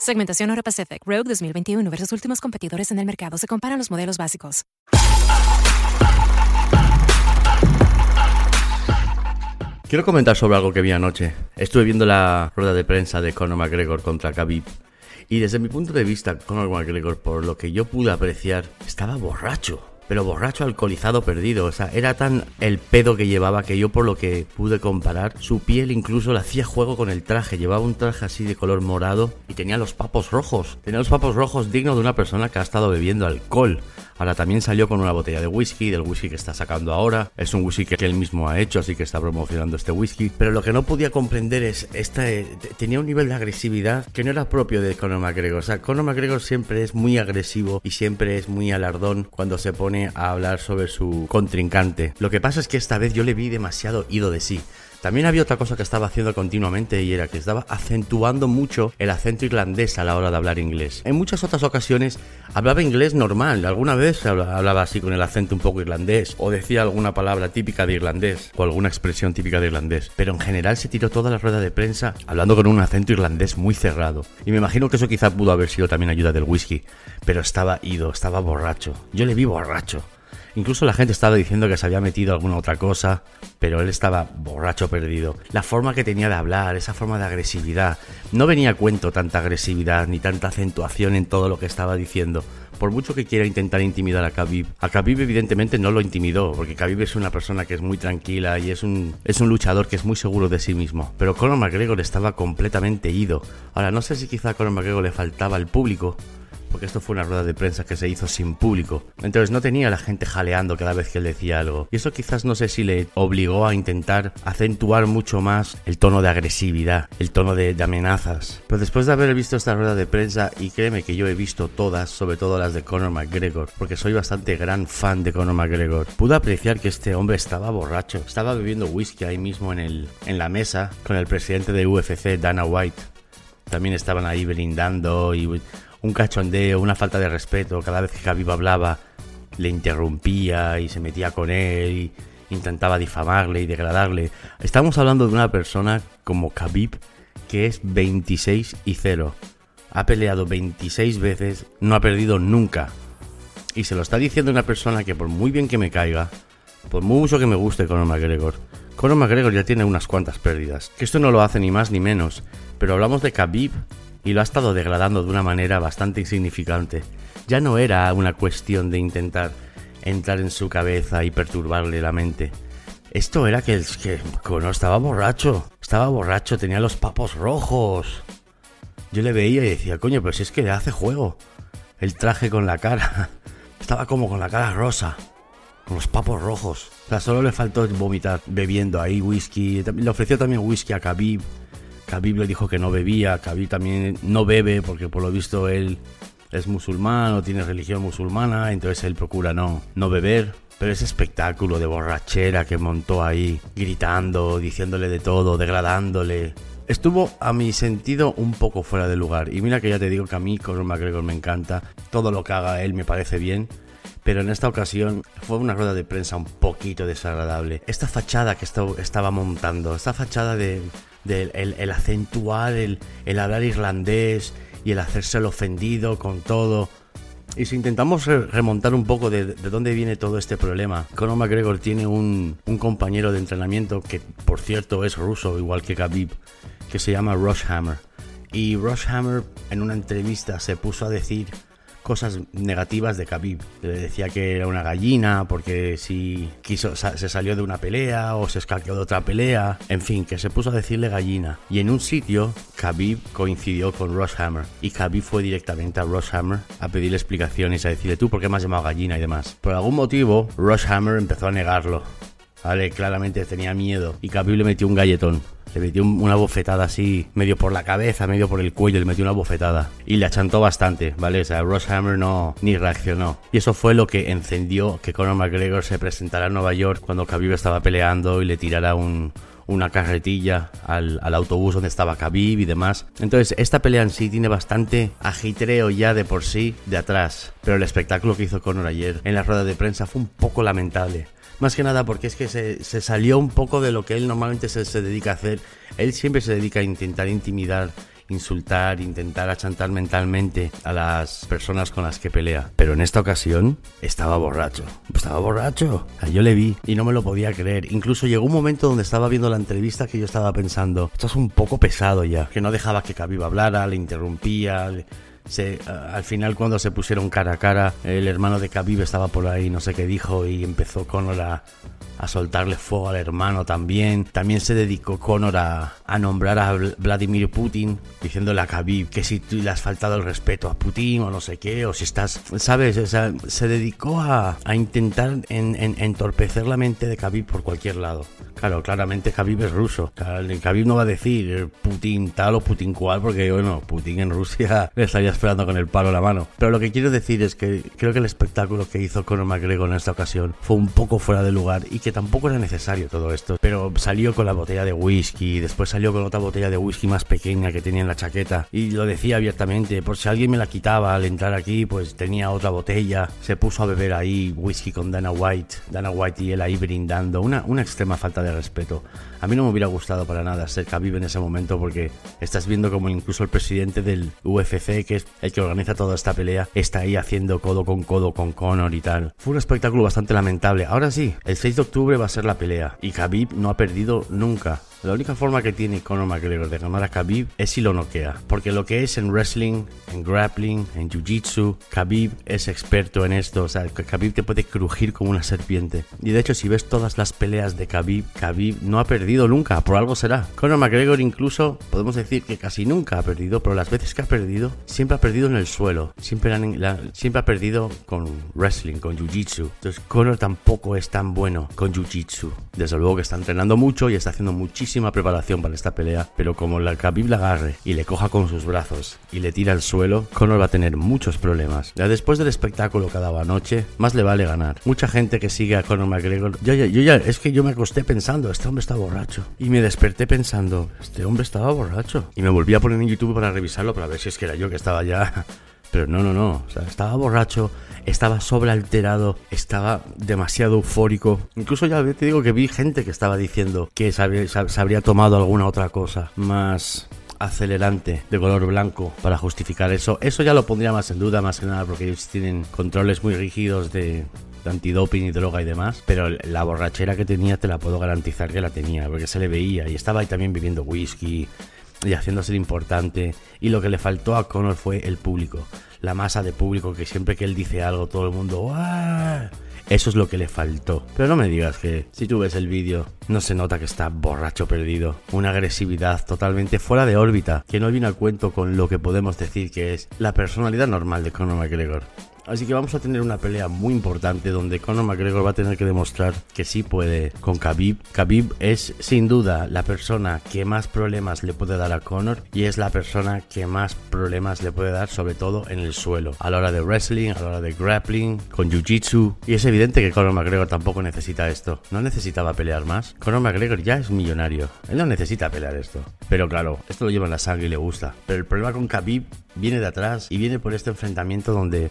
Segmentación Euro Pacific Rogue 2021 versus últimos competidores en el mercado. Se comparan los modelos básicos. Quiero comentar sobre algo que vi anoche. Estuve viendo la rueda de prensa de Conor McGregor contra Khabib. Y desde mi punto de vista, Conor McGregor, por lo que yo pude apreciar, estaba borracho. Pero borracho, alcoholizado, perdido. O sea, era tan el pedo que llevaba que yo por lo que pude comparar, su piel incluso le hacía juego con el traje. Llevaba un traje así de color morado y tenía los papos rojos. Tenía los papos rojos dignos de una persona que ha estado bebiendo alcohol. Ahora también salió con una botella de whisky, del whisky que está sacando ahora. Es un whisky que él mismo ha hecho, así que está promocionando este whisky. Pero lo que no podía comprender es, esta, tenía un nivel de agresividad que no era propio de Conor McGregor. O sea, Conor McGregor siempre es muy agresivo y siempre es muy alardón cuando se pone a hablar sobre su contrincante. Lo que pasa es que esta vez yo le vi demasiado ido de sí. También había otra cosa que estaba haciendo continuamente y era que estaba acentuando mucho el acento irlandés a la hora de hablar inglés. En muchas otras ocasiones hablaba inglés normal, alguna vez hablaba así con el acento un poco irlandés o decía alguna palabra típica de irlandés o alguna expresión típica de irlandés, pero en general se tiró toda la rueda de prensa hablando con un acento irlandés muy cerrado. Y me imagino que eso quizá pudo haber sido también ayuda del whisky, pero estaba ido, estaba borracho. Yo le vi borracho. Incluso la gente estaba diciendo que se había metido alguna otra cosa, pero él estaba borracho perdido. La forma que tenía de hablar, esa forma de agresividad, no venía a cuento tanta agresividad ni tanta acentuación en todo lo que estaba diciendo. Por mucho que quiera intentar intimidar a Khabib, a Khabib evidentemente no lo intimidó, porque Khabib es una persona que es muy tranquila y es un, es un luchador que es muy seguro de sí mismo. Pero Conor McGregor estaba completamente ido. Ahora, no sé si quizá a Conor McGregor le faltaba el público, porque esto fue una rueda de prensa que se hizo sin público. Entonces no tenía la gente jaleando cada vez que él decía algo. Y eso quizás no sé si le obligó a intentar acentuar mucho más el tono de agresividad, el tono de, amenazas. Pero después de haber visto esta rueda de prensa, y créeme que yo he visto todas, sobre todo las de Conor McGregor, porque soy bastante gran fan de Conor McGregor, pude apreciar que este hombre estaba borracho, estaba bebiendo whisky ahí mismo en, el, en la mesa con el presidente de UFC, Dana White. También estaban ahí brindando y un cachondeo, una falta de respeto. Cada vez que Khabib hablaba, le interrumpía y se metía con él y intentaba difamarle y degradarle. Estamos hablando de una persona como Khabib que es 26 y 0. Ha peleado 26 veces, no ha perdido nunca. Y se lo está diciendo una persona que por muy bien que me caiga, por mucho que me guste Conor McGregor, Conor McGregor ya tiene unas cuantas pérdidas. Que esto no lo hace ni más ni menos, pero hablamos de Khabib y lo ha estado degradando de una manera bastante insignificante. Ya no era una cuestión de intentar entrar en su cabeza y perturbarle la mente. Esto era que, que Conor estaba borracho, estaba borracho, tenía los papos rojos. Yo le veía y decía, coño, pero si es que le hace juego. El traje con la cara. Estaba como con la cara rosa. Con los papos rojos. O sea, solo le faltó vomitar bebiendo ahí whisky. Le ofreció también whisky a Khabib. Khabib le dijo que no bebía. Khabib también no bebe porque por lo visto él es musulmán o tiene religión musulmana. Entonces él procura no, no beber. Pero ese espectáculo de borrachera que montó ahí, gritando, diciéndole de todo, degradándole. Estuvo a mi sentido un poco fuera de lugar. Y mira que ya te digo que a mí Conor McGregor me encanta. Todo lo que haga él me parece bien. Pero en esta ocasión fue una rueda de prensa un poquito desagradable. Esta fachada que estaba montando, esta fachada de, el, acentuar el, el hablar irlandés y el hacerse el ofendido con todo y si intentamos remontar un poco de, dónde viene todo este problema, Conor McGregor tiene un, un, compañero de entrenamiento que, por cierto, es ruso, igual que Khabib, que se llama Rush Hammer. Y Rush Hammer en una entrevista se puso a decir cosas negativas de Khabib. Le decía que era una gallina porque si quiso se salió de una pelea o se escaqueó de otra pelea, en fin, que se puso a decirle gallina. Y en un sitio Khabib coincidió con Ross Hammer y Khabib fue directamente a Ross Hammer a pedirle explicaciones, a decirle tú por qué me has llamado gallina y demás. Por algún motivo Ross Hammer empezó a negarlo. Vale, claramente tenía miedo y Khabib le metió un galletón. Le metió una bofetada así, medio por la cabeza, medio por el cuello, le metió una bofetada. Y le achantó bastante, ¿vale? O sea, Ross Hammer no, ni reaccionó. Y eso fue lo que encendió que Conor McGregor se presentara en Nueva York cuando Khabib estaba peleando y le tirara un, una carretilla al, al, autobús donde estaba Khabib y demás. Entonces, esta pelea en sí tiene bastante agitreo ya de por sí de atrás. Pero el espectáculo que hizo Conor ayer en la rueda de prensa fue un poco lamentable. Más que nada porque es que se, salió un poco de lo que él normalmente se, se, dedica a hacer. Él siempre se dedica a intentar intimidar, insultar, intentar achantar mentalmente a las personas con las que pelea. Pero en esta ocasión estaba borracho. Estaba borracho. yo le vi y no me lo podía creer. Incluso llegó un momento donde estaba viendo la entrevista que yo estaba pensando, esto es un poco pesado ya. Que no dejaba que Khabib hablara, le interrumpía. Se, al final cuando se pusieron cara a cara, el hermano de Khabib estaba por ahí, no sé qué dijo, y empezó con la a soltarle fuego al hermano también. También se dedicó Conor a, a nombrar a Vladimir Putin, diciéndole a Khabib que si tú le has faltado el respeto a Putin o no sé qué, o si estás, ¿sabes? O sea, se dedicó a, a intentar en, entorpecer la mente de Khabib por cualquier lado. Claro, claramente Khabib es ruso. Khabib no va a decir Putin tal o Putin cual, porque bueno, Putin en Rusia le estaría esperando con el palo a la mano. Pero lo que quiero decir es que creo que el espectáculo que hizo Conor McGregor en esta ocasión fue un poco fuera de lugar y que tampoco era necesario todo esto. Pero salió con la botella de whisky, después salió con otra botella de whisky más pequeña que tenía en la chaqueta y lo decía abiertamente, por si alguien me la quitaba al entrar aquí, pues tenía otra botella. Se puso a beber ahí whisky con Dana White, Dana White y él ahí brindando, una, una extrema falta de respeto. A mí no me hubiera gustado para nada ser Khabib en ese momento porque estás viendo como incluso el presidente del UFC, que el que organiza toda esta pelea, está ahí haciendo codo con codo con Conor y tal. Fue un espectáculo bastante lamentable. Ahora sí, el 6 de octubre va a ser la pelea y Khabib no ha perdido nunca. La única forma que tiene Conor McGregor de ganar a Khabib es si lo noquea. Porque lo que es en wrestling, en grappling, en jiu-jitsu, Khabib es experto en esto. O sea, Khabib te puede crujir como una serpiente. Y de hecho, si ves todas las peleas de Khabib, Khabib no ha perdido nunca. Por algo será. Conor McGregor incluso, podemos decir que casi nunca ha perdido, pero las veces que ha perdido, siempre ha perdido en el suelo. Siempre, siempre ha perdido con wrestling, con jiu-jitsu. Entonces, Conor tampoco es tan bueno con jiu-jitsu. Desde luego que está entrenando mucho y está haciendo muchísimo preparación para esta pelea, pero como la Khabib la agarre y le coja con sus brazos y le tira al suelo, Conor va a tener muchos problemas. Ya después del espectáculo que daba anoche, más le vale ganar. Mucha gente que sigue a Conor McGregor, yo ya, yo ya, es que yo me acosté pensando, este hombre está borracho. Y me desperté pensando, este hombre estaba borracho. Y me volví a poner en YouTube para revisarlo, para ver si es que era yo que estaba ya pero no, no, no. O sea, estaba borracho, estaba sobrealterado, estaba demasiado eufórico. Incluso ya te digo que vi gente que estaba diciendo que se habría, tomado alguna otra cosa más acelerante de color blanco para justificar eso. Eso ya lo pondría más en duda, más que nada porque ellos tienen controles muy rígidos de, de antidoping y droga y demás, pero la borrachera que tenía te la puedo garantizar que la tenía, porque se le veía y estaba ahí también bebiendo whisky y haciéndose importante. Y lo que le faltó a Conor fue el público, la masa de público que siempre que él dice algo todo el mundo. Eso es lo que le faltó. Pero no me digas que si tú ves el vídeo no se nota que está borracho perdido. Una agresividad totalmente fuera de órbita que no viene al cuento con lo que podemos decir que es la personalidad normal de Conor McGregor. Así que vamos a tener una pelea muy importante donde Conor McGregor va a tener que demostrar que sí puede con Khabib. Khabib es sin duda la persona que más problemas le puede dar a Conor y es la persona que más problemas le puede dar sobre todo en el suelo. A la hora de wrestling, a la hora de grappling, con jiu-jitsu. Y es evidente que Conor McGregor tampoco necesita esto. No necesitaba pelear más. Conor McGregor ya es millonario. Él no necesita pelear esto. Pero claro, esto lo lleva en la sangre y le gusta. Pero el problema con Khabib viene de atrás y viene por este enfrentamiento donde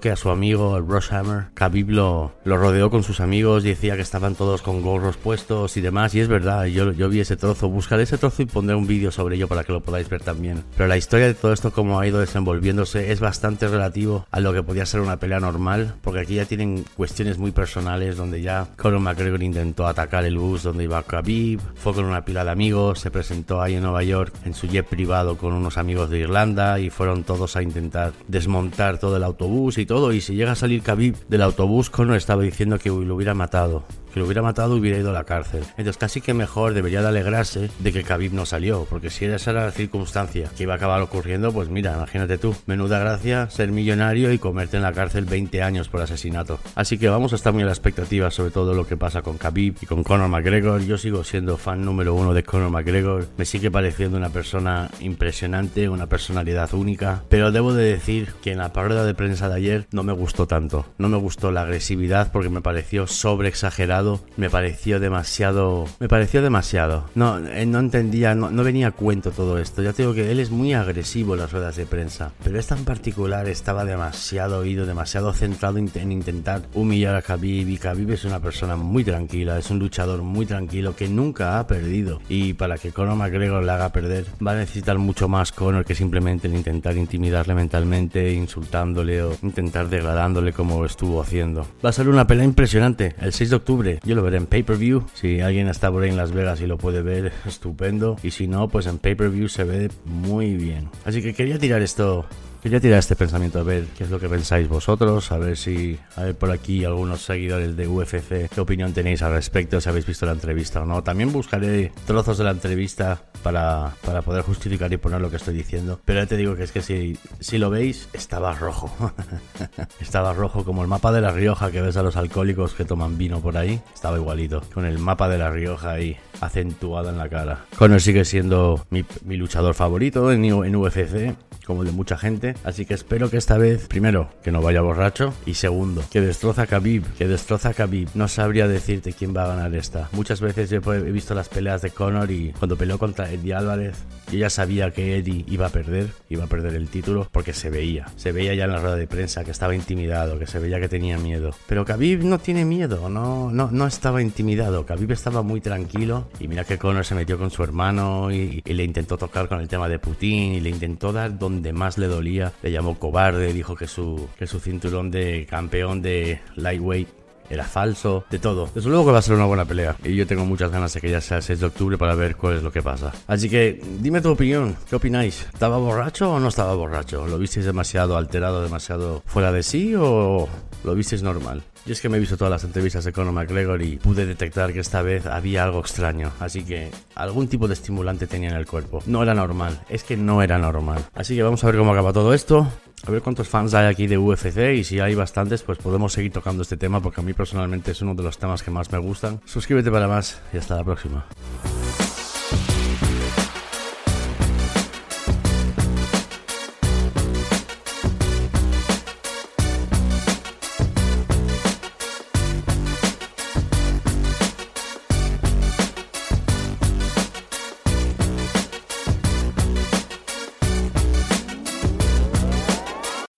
que a su amigo, el Rushhammer, Khabib lo, lo rodeó con sus amigos y decía que estaban todos con gorros puestos y demás. Y es verdad, yo, yo vi ese trozo. Buscaré ese trozo y pondré un vídeo sobre ello para que lo podáis ver también. Pero la historia de todo esto, como ha ido desenvolviéndose, es bastante relativo a lo que podía ser una pelea normal, porque aquí ya tienen cuestiones muy personales donde ya Conor McGregor intentó atacar el bus donde iba Khabib, fue con una pila de amigos, se presentó ahí en Nueva York en su jet privado con unos amigos de Irlanda y fueron todos a intentar desmontar todo el autobús y todo. Y si llega a salir Khabib del autobús, Conor estaba diciendo que lo hubiera matado que lo hubiera matado hubiera ido a la cárcel. Entonces casi que mejor debería de alegrarse de que Khabib no salió, porque si esa era la circunstancia que iba a acabar ocurriendo, pues mira, imagínate tú, menuda gracia ser millonario y comerte en la cárcel 20 años por asesinato. Así que vamos a estar muy a la expectativa sobre todo lo que pasa con Khabib y con Conor McGregor. Yo sigo siendo fan número uno de Conor McGregor, me sigue pareciendo una persona impresionante, una personalidad única, pero debo de decir que en la rueda de prensa de ayer no me gustó tanto, no me gustó la agresividad porque me pareció sobre exagerado me pareció demasiado. Me pareció demasiado. No, eh, no entendía, no, venía a cuento todo esto. Ya tengo que él es muy agresivo en las ruedas de prensa. Pero esta en particular estaba demasiado oído, demasiado centrado en, intentar humillar a Khabib. Y Khabib es una persona muy tranquila, es un luchador muy tranquilo que nunca ha perdido. Y para que Conor McGregor le haga perder, va a necesitar mucho más Conor que simplemente el intentar intimidarle mentalmente, insultándole o intentar degradándole como estuvo haciendo. Va a ser una pelea impresionante el 6 de octubre yo lo veré en pay-per-view. Si alguien está por ahí en Las Vegas y lo puede ver, estupendo. Y si no, pues en pay-per-view se ve muy bien. Así que quería tirar esto Quería tirar este pensamiento a ver qué es lo que pensáis vosotros, a ver si hay por aquí algunos seguidores de UFC, qué opinión tenéis al respecto, si habéis visto la entrevista o no. También buscaré trozos de la entrevista para, para poder justificar y poner lo que estoy diciendo. Pero ya te digo que es que si, si lo veis, estaba rojo. estaba rojo como el mapa de La Rioja que ves a los alcohólicos que toman vino por ahí. Estaba igualito, con el mapa de La Rioja ahí acentuado en la cara. Conor sigue siendo mi, mi luchador favorito en, en UFC, como el de mucha gente Así que espero que esta vez, primero, que no vaya borracho. Y segundo, que destroza a Khabib. Que destroza a Khabib. No sabría decirte quién va a ganar esta. Muchas veces he visto las peleas de Conor y cuando peleó contra Eddie Álvarez, yo ya sabía que Eddie iba a perder. Iba a perder el título porque se veía. Se veía ya en la rueda de prensa que estaba intimidado, que se veía que tenía miedo. Pero Khabib no tiene miedo. No, no, no estaba intimidado. Khabib estaba muy tranquilo. Y mira que Conor se metió con su hermano y le intentó tocar con el tema de Putin y le intentó dar donde más le dolía le llamó cobarde, dijo que su, que su cinturón de campeón de lightweight era falso, de todo. Desde luego que va a ser una buena pelea. Y yo tengo muchas ganas de que ya sea el 6 de octubre para ver cuál es lo que pasa. Así que dime tu opinión. ¿Qué opináis? ¿Estaba borracho o no estaba borracho? ¿Lo visteis demasiado alterado, demasiado fuera de sí o lo visteis normal? Yo es que me he visto todas las entrevistas de Conor McGregor y pude detectar que esta vez había algo extraño. Así que algún tipo de estimulante tenía en el cuerpo. No era normal. Es que no era normal. Así que vamos a ver cómo acaba todo esto. A ver cuántos fans hay aquí de UFC y si hay bastantes, pues podemos seguir tocando este tema porque a mí personalmente es uno de los temas que más me gustan. Suscríbete para más y hasta la próxima.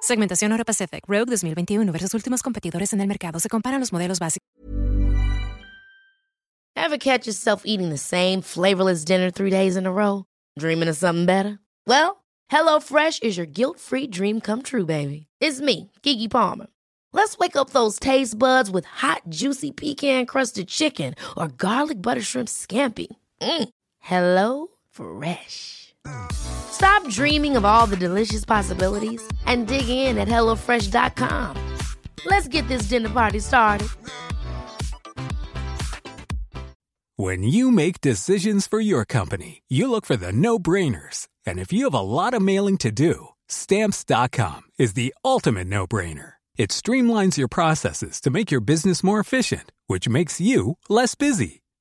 Segmentación Euro Pacific Rogue 2021 versus últimos competidores en el mercado. Se comparan los modelos básicos. Ever catch yourself eating the same flavorless dinner three days in a row? Dreaming of something better? Well, HelloFresh is your guilt-free dream come true, baby. It's me, Kiki Palmer. Let's wake up those taste buds with hot, juicy pecan-crusted chicken or garlic butter shrimp scampi. Mm. Hello Fresh. Stop dreaming of all the delicious possibilities and dig in at HelloFresh.com. Let's get this dinner party started. When you make decisions for your company, you look for the no brainers. And if you have a lot of mailing to do, Stamps.com is the ultimate no brainer. It streamlines your processes to make your business more efficient, which makes you less busy.